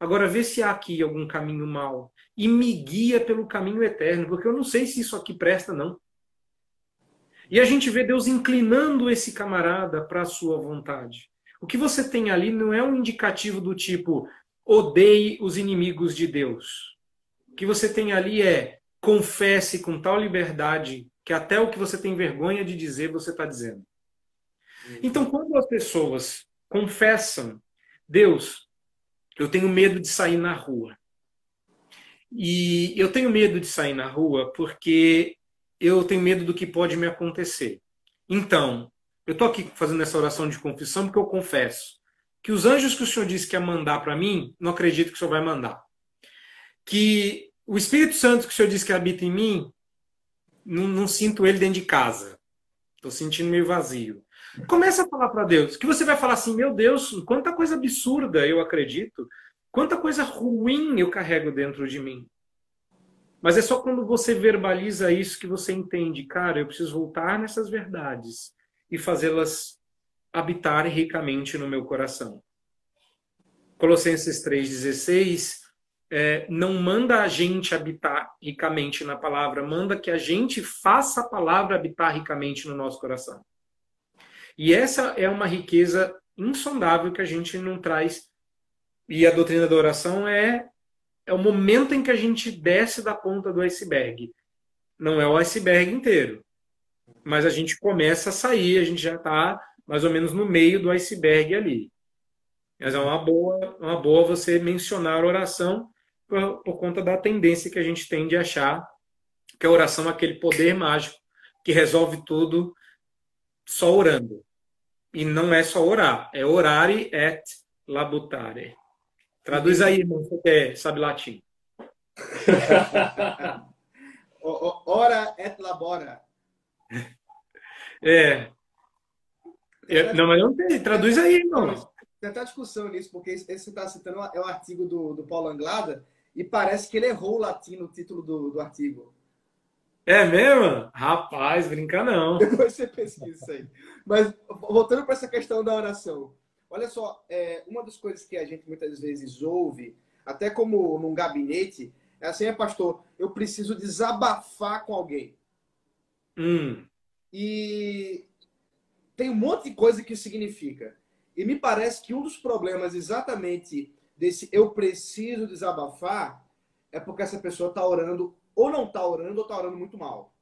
Agora vê se há aqui algum caminho mau e me guia pelo caminho eterno, porque eu não sei se isso aqui presta não. E a gente vê Deus inclinando esse camarada para a sua vontade. O que você tem ali não é um indicativo do tipo odeie os inimigos de Deus. O que você tem ali é confesse com tal liberdade que até o que você tem vergonha de dizer você está dizendo. Então, quando as pessoas confessam, Deus, eu tenho medo de sair na rua. E eu tenho medo de sair na rua porque eu tenho medo do que pode me acontecer. Então, eu estou aqui fazendo essa oração de confissão porque eu confesso que os anjos que o Senhor disse que ia mandar para mim, não acredito que o Senhor vai mandar. Que o Espírito Santo que o Senhor disse que habita em mim, não, não sinto ele dentro de casa. Estou sentindo meio vazio. Começa a falar para Deus. Que você vai falar assim: meu Deus, quanta coisa absurda eu acredito, quanta coisa ruim eu carrego dentro de mim. Mas é só quando você verbaliza isso que você entende, cara, eu preciso voltar nessas verdades e fazê-las habitar ricamente no meu coração. Colossenses 3,16 é, não manda a gente habitar ricamente na palavra, manda que a gente faça a palavra habitar ricamente no nosso coração. E essa é uma riqueza insondável que a gente não traz. E a doutrina da oração é é o momento em que a gente desce da ponta do iceberg. Não é o iceberg inteiro, mas a gente começa a sair, a gente já está mais ou menos no meio do iceberg ali. Mas é uma boa, uma boa você mencionar a oração por, por conta da tendência que a gente tem de achar que a oração é aquele poder mágico que resolve tudo só orando. E não é só orar, é orare et labutare. Traduz aí, irmão, você sabe latim. Ora et labora. É. é. Não, mas não tem. Traduz aí, irmão. Tem até discussão nisso, porque esse que você está citando é o artigo do, do Paulo Anglada e parece que ele errou o latim no título do, do artigo. É mesmo? Rapaz, brinca não. Depois você pesquisa isso aí. Mas voltando para essa questão da oração. Olha só, é, uma das coisas que a gente muitas vezes ouve, até como num gabinete, é assim, é pastor, eu preciso desabafar com alguém. Hum. E tem um monte de coisa que isso significa. E me parece que um dos problemas exatamente desse eu preciso desabafar é porque essa pessoa está orando, ou não está orando, ou está orando muito mal.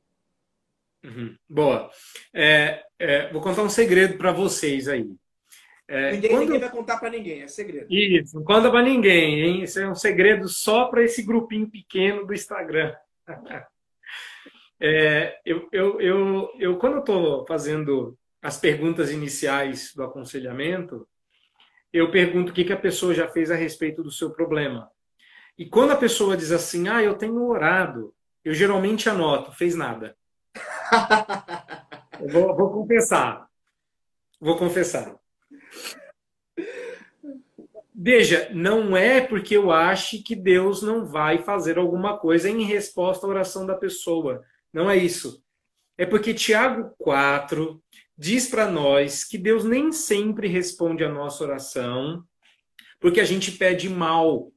Uhum. Boa. É, é, vou contar um segredo para vocês aí. É, ninguém, quando... ninguém, vai contar para ninguém, é segredo. Isso, não conta para ninguém, hein? Isso é um segredo só para esse grupinho pequeno do Instagram. é, eu, eu, eu, eu, quando eu estou fazendo as perguntas iniciais do aconselhamento, eu pergunto o que, que a pessoa já fez a respeito do seu problema. E quando a pessoa diz assim, ah, eu tenho orado, eu geralmente anoto, fez nada. vou, vou confessar. Vou confessar. Veja, não é porque eu ache que Deus não vai fazer alguma coisa em resposta à oração da pessoa. Não é isso. É porque Tiago 4 diz para nós que Deus nem sempre responde a nossa oração, porque a gente pede mal.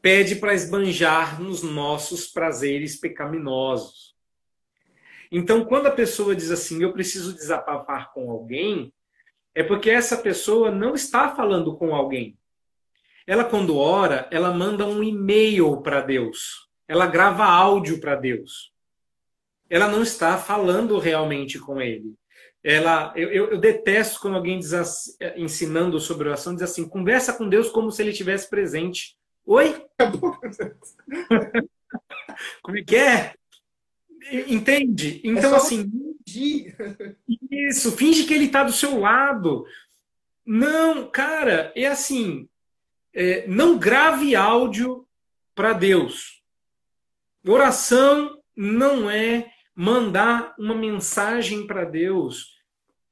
Pede para esbanjar nos nossos prazeres pecaminosos. Então, quando a pessoa diz assim, eu preciso desabafar com alguém, é porque essa pessoa não está falando com alguém. Ela, quando ora, ela manda um e-mail para Deus. Ela grava áudio para Deus. Ela não está falando realmente com ele. Ela, eu, eu, eu detesto quando alguém diz assim, ensinando sobre oração, diz assim: conversa com Deus como se ele estivesse presente. Oi? como é que é? Entende? Então, é assim. Fingir. Isso, finge que ele está do seu lado. Não, cara, é assim. É, não grave áudio para Deus. Oração não é mandar uma mensagem para Deus.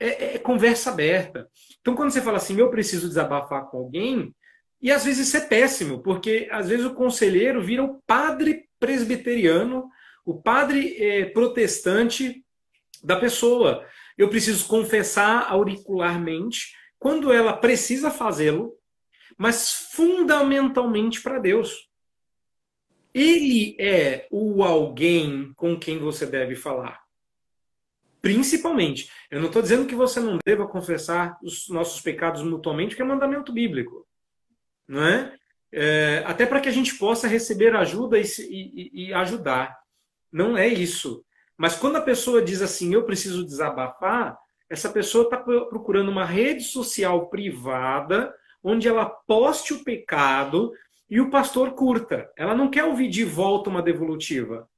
É, é, conversa aberta. Então, quando você fala assim, eu preciso desabafar com alguém, e às vezes isso é péssimo, porque às vezes o conselheiro vira o padre presbiteriano, o padre é, protestante da pessoa. Eu preciso confessar auricularmente quando ela precisa fazê-lo, mas fundamentalmente para Deus. Ele é o alguém com quem você deve falar. Principalmente. Eu não estou dizendo que você não deva confessar os nossos pecados mutuamente, que é mandamento bíblico. Não é? é até para que a gente possa receber ajuda e, e, e ajudar. Não é isso. Mas quando a pessoa diz assim, eu preciso desabafar, essa pessoa está procurando uma rede social privada onde ela poste o pecado e o pastor curta. Ela não quer ouvir de volta uma devolutiva.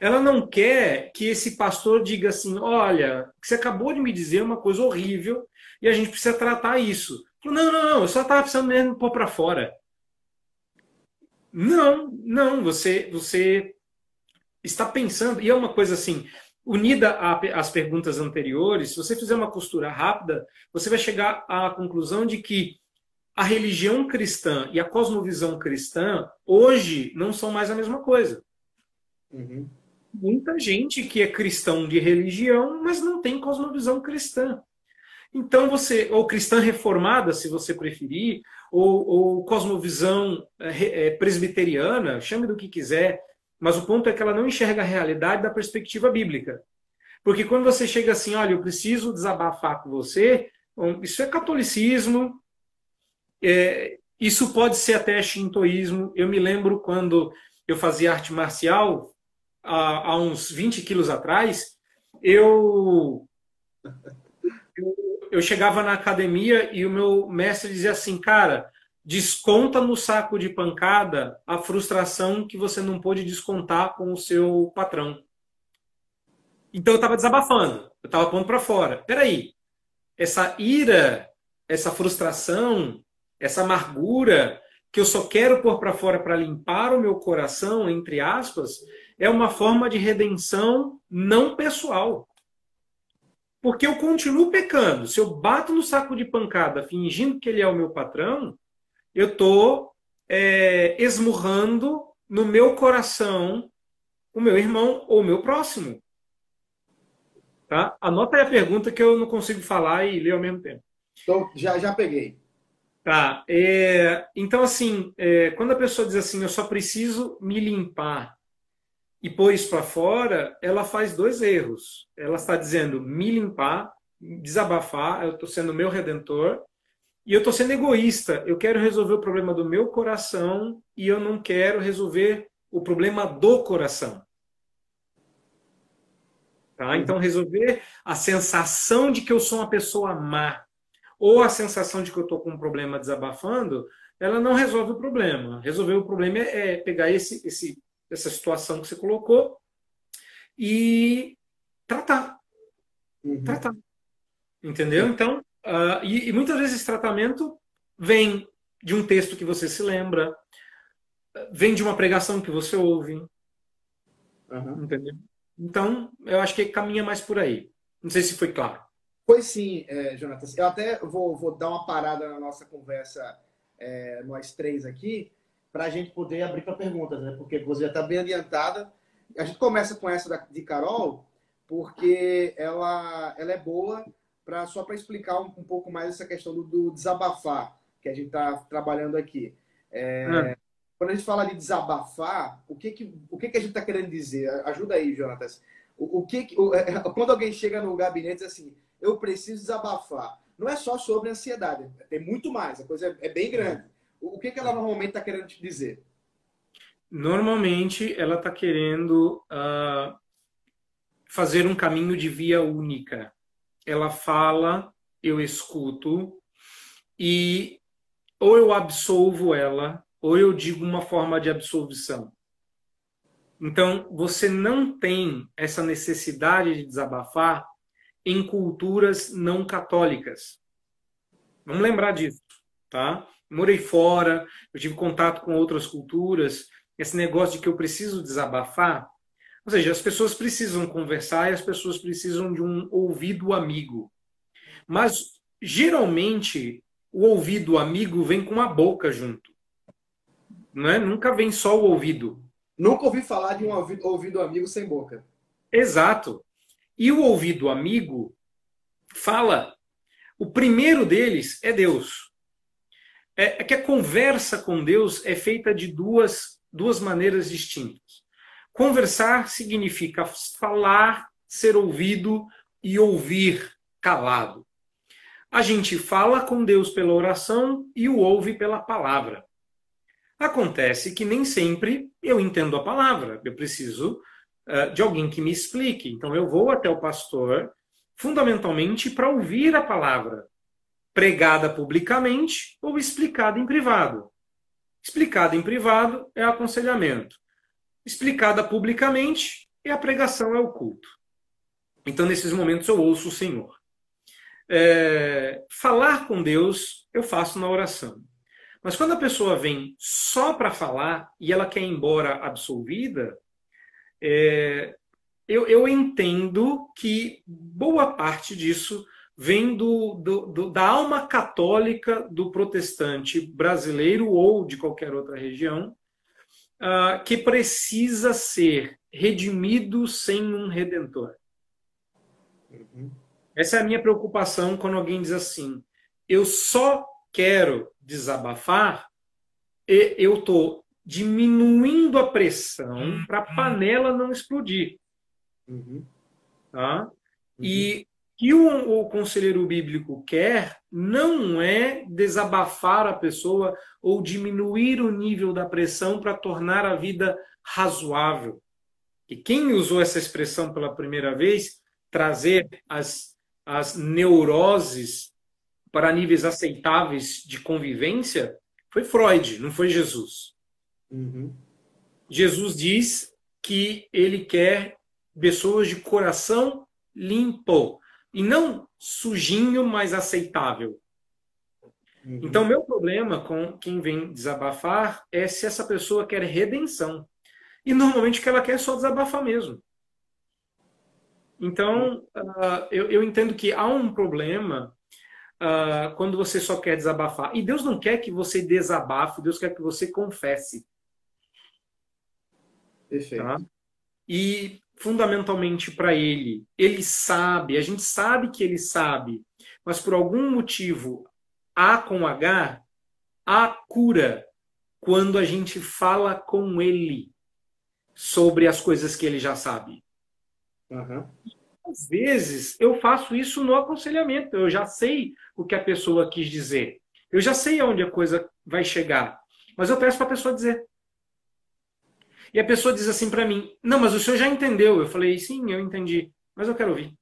Ela não quer que esse pastor diga assim: olha, você acabou de me dizer uma coisa horrível e a gente precisa tratar isso. Não, não, não, eu só estava precisando mesmo pôr para fora. Não, não, você, você está pensando, e é uma coisa assim, unida às perguntas anteriores, se você fizer uma costura rápida, você vai chegar à conclusão de que a religião cristã e a cosmovisão cristã hoje não são mais a mesma coisa. Uhum. Muita gente que é cristão de religião, mas não tem cosmovisão cristã. Então você, ou cristã reformada, se você preferir, ou, ou cosmovisão é, é presbiteriana, chame do que quiser, mas o ponto é que ela não enxerga a realidade da perspectiva bíblica. Porque quando você chega assim, olha, eu preciso desabafar com você, isso é catolicismo, é, isso pode ser até shintoísmo. Eu me lembro quando eu fazia arte marcial, há, há uns 20 quilos atrás, eu, eu, eu chegava na academia e o meu mestre dizia assim, cara, desconta no saco de pancada a frustração que você não pôde descontar com o seu patrão. Então eu estava desabafando, eu estava pondo para fora. Peraí, essa ira, essa frustração, essa amargura que eu só quero pôr para fora para limpar o meu coração, entre aspas, é uma forma de redenção não pessoal. Porque eu continuo pecando. Se eu bato no saco de pancada fingindo que ele é o meu patrão, eu estou é, esmurrando no meu coração o meu irmão ou o meu próximo. Tá? Anota aí a pergunta que eu não consigo falar e ler ao mesmo tempo. Então, já, já peguei. Tá. É, então, assim, é, quando a pessoa diz assim, eu só preciso me limpar e pôr isso para fora, ela faz dois erros. Ela está dizendo me limpar, desabafar, eu estou sendo meu redentor, e eu estou sendo egoísta. Eu quero resolver o problema do meu coração e eu não quero resolver o problema do coração. Tá? Então, resolver a sensação de que eu sou uma pessoa má ou a sensação de que eu estou com um problema desabafando, ela não resolve o problema. Resolver o problema é, é pegar esse, esse, essa situação que você colocou e tratar. Uhum. Tratar. Entendeu? Então, Uh, e, e, muitas vezes esse tratamento vem de um texto que você se lembra, vem de uma pregação que você ouve. Uhum. Entendeu? Então, eu acho que caminha mais por aí. Não sei se foi claro. Foi sim, é, Jonatas. Eu até vou, vou, dar uma parada na nossa conversa, é, nós três aqui, para a gente poder abrir para perguntas, né? Porque você já está bem adiantada. A gente começa com essa da, de Carol, porque ela, ela é boa pra, só para explicar um, um, pouco mais essa questão do, do desabafar que a gente está trabalhando aqui. É, é. Quando a gente fala de desabafar, o que, que, o que, que a gente está querendo dizer? Ajuda aí, Jonatas. O, o que, o, é, quando alguém chega no gabinete diz assim, eu preciso desabafar, não é só sobre ansiedade, tem muito mais, a coisa é, bem grande. O que, que ela normalmente está querendo te dizer? Normalmente ela está querendo uh, fazer um caminho de via única. Ela fala, eu escuto, e ou eu absolvo ela, ou eu digo uma forma de absolvição. Então, você não tem essa necessidade de desabafar em culturas não católicas. Vamos lembrar disso, tá? Morei fora, eu tive contato com outras culturas, esse negócio de que eu preciso desabafar, ou seja, as pessoas precisam conversar e as pessoas precisam de um ouvido amigo. Mas geralmente o ouvido amigo vem com a boca junto. Não é? Nunca vem só o ouvido. Nunca ouvi falar de um ouvido, ouvido amigo sem boca. Exato. E o ouvido amigo fala. O primeiro deles é Deus. É, é que a conversa com Deus é feita de duas, duas maneiras distintas. Conversar significa falar, ser ouvido e ouvir calado. A gente fala com Deus pela oração e o ouve pela palavra. Acontece que nem sempre eu entendo a palavra. Eu preciso de alguém que me explique. Então eu vou até o pastor, fundamentalmente para ouvir a palavra, pregada publicamente ou explicada em privado. Explicada em privado é aconselhamento. Explicada publicamente é a pregação, é o culto. Então, nesses momentos, eu ouço o Senhor. É, falar com Deus eu faço na oração. Mas quando a pessoa vem só para falar e ela quer ir embora absolvida, é, eu, eu, entendo que boa parte disso vem do, do, do, da alma católica do protestante brasileiro ou de qualquer outra região, uh, que precisa ser redimido sem um redentor. Uhum. Essa é a minha preocupação quando alguém diz assim: eu só quero desabafar, e eu estou diminuindo a pressão uhum. para a panela não explodir. Uhum. Tá? Uhum. E que o, o, conselheiro bíblico quer não é desabafar a pessoa ou diminuir o nível da pressão para tornar a vida razoável. E quem usou essa expressão pela primeira vez, trazer as as neuroses para níveis aceitáveis de convivência foi Freud, não foi Jesus. Uhum. Jesus diz que ele quer pessoas de coração limpo e não sujinho, mas aceitável. Uhum. Então, meu problema com quem vem desabafar é se essa pessoa quer redenção. E normalmente o que ela quer é só desabafar mesmo. Então, uh, eu, eu, entendo que há um problema uh, quando você só quer desabafar. E Deus não quer que você desabafe, Deus quer que você confesse. Perfeito. Tá? E, fundamentalmente, para Ele, Ele sabe, a gente sabe que Ele sabe, mas por algum motivo, A com H, há cura quando a gente fala com Ele sobre as coisas que Ele já sabe. Uhum. Às vezes eu faço isso no aconselhamento, eu já sei o que a pessoa quis dizer, eu já sei aonde a coisa vai chegar, mas eu peço para a pessoa dizer. E a pessoa diz assim para mim: Não, mas o senhor já entendeu. Eu falei: Sim, eu entendi, mas eu quero ouvir.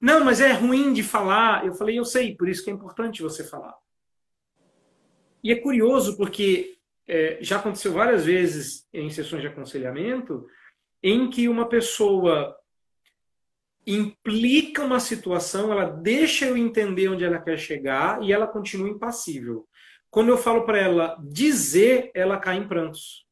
Não, mas é ruim de falar. Eu falei: Eu sei, por isso que é importante você falar. E é curioso porque é, já aconteceu várias vezes em sessões de aconselhamento em que uma pessoa implica uma situação, ela deixa eu entender onde ela quer chegar e ela continua impassível. Quando eu falo para ela dizer, ela cai em prantos.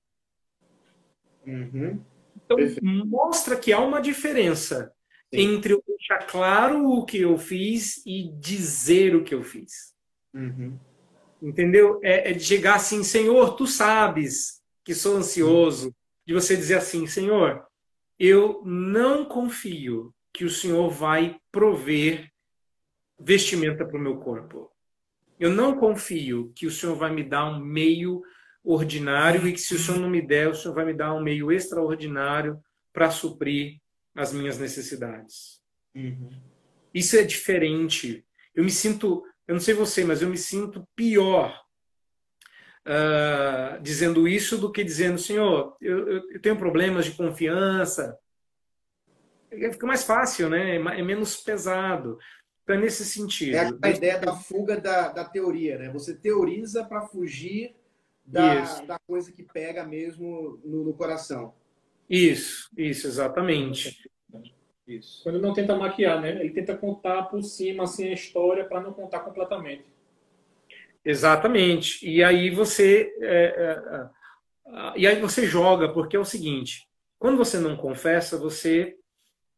Uhum. Então, Perfeito. mostra que há uma diferença Sim. entre eu deixar claro o que eu fiz e dizer o que eu fiz. Uhum. Entendeu? É, é, de chegar assim, Senhor, tu sabes que sou ansioso. De você dizer assim, Senhor, eu não confio que o Senhor vai prover vestimenta para o meu corpo. Eu não confio que o Senhor vai me dar um meio ordinário e que se o Senhor não me der, o Senhor vai me dar um meio extraordinário para suprir as minhas necessidades. Uhum. Isso é diferente. Eu me sinto, eu não sei você, mas eu me sinto pior uh, dizendo isso do que dizendo, Senhor, eu, eu tenho problemas de confiança. Fica mais fácil, né? É menos pesado. Então, é nesse sentido. É a ideia da fuga da, da teoria, né? Você teoriza para fugir da, da coisa que pega mesmo no, no coração. Isso, isso, exatamente. Isso. Quando não tenta maquiar, né? Ele tenta contar por cima assim, a história para não contar completamente. Exatamente. E aí você é, é, é, e aí você joga porque é o seguinte: quando você não confessa, você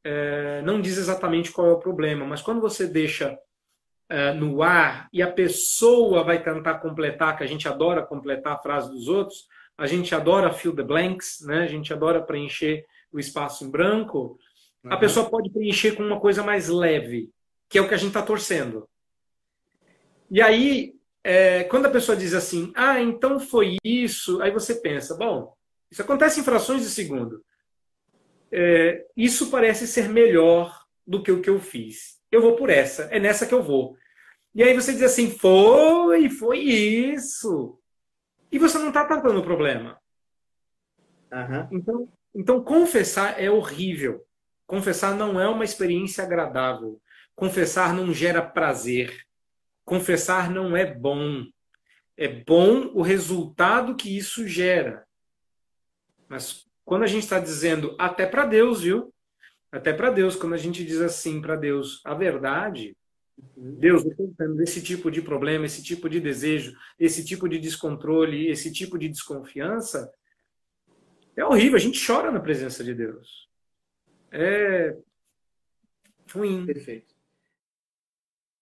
é, não diz exatamente qual é o problema, mas quando você deixa é, no ar e a pessoa vai tentar completar, que a gente adora completar a frase dos outros, a gente adora fill the blanks, né? A gente adora preencher o espaço em branco. Uhum. A pessoa pode preencher com uma coisa mais leve, que é o que a gente está torcendo. E aí é, quando a pessoa diz assim, ah, então foi isso, aí você pensa, bom, isso acontece em frações de segundo. É, isso parece ser melhor do que o que eu fiz. Eu vou por essa, é nessa que eu vou. E aí você diz assim, foi, foi isso. E você não está tratando o problema. Uhum. Então, então, confessar é horrível. Confessar não é uma experiência agradável. Confessar não gera prazer. Confessar não é bom. É bom o resultado que isso gera. Mas quando a gente está dizendo até para Deus, viu? Até para Deus, quando a gente diz assim para Deus a verdade, Deus, eu estou tendo esse tipo de problema, esse tipo de desejo, esse tipo de descontrole, esse tipo de desconfiança, é horrível. A gente chora na presença de Deus. É ruim. Perfeito.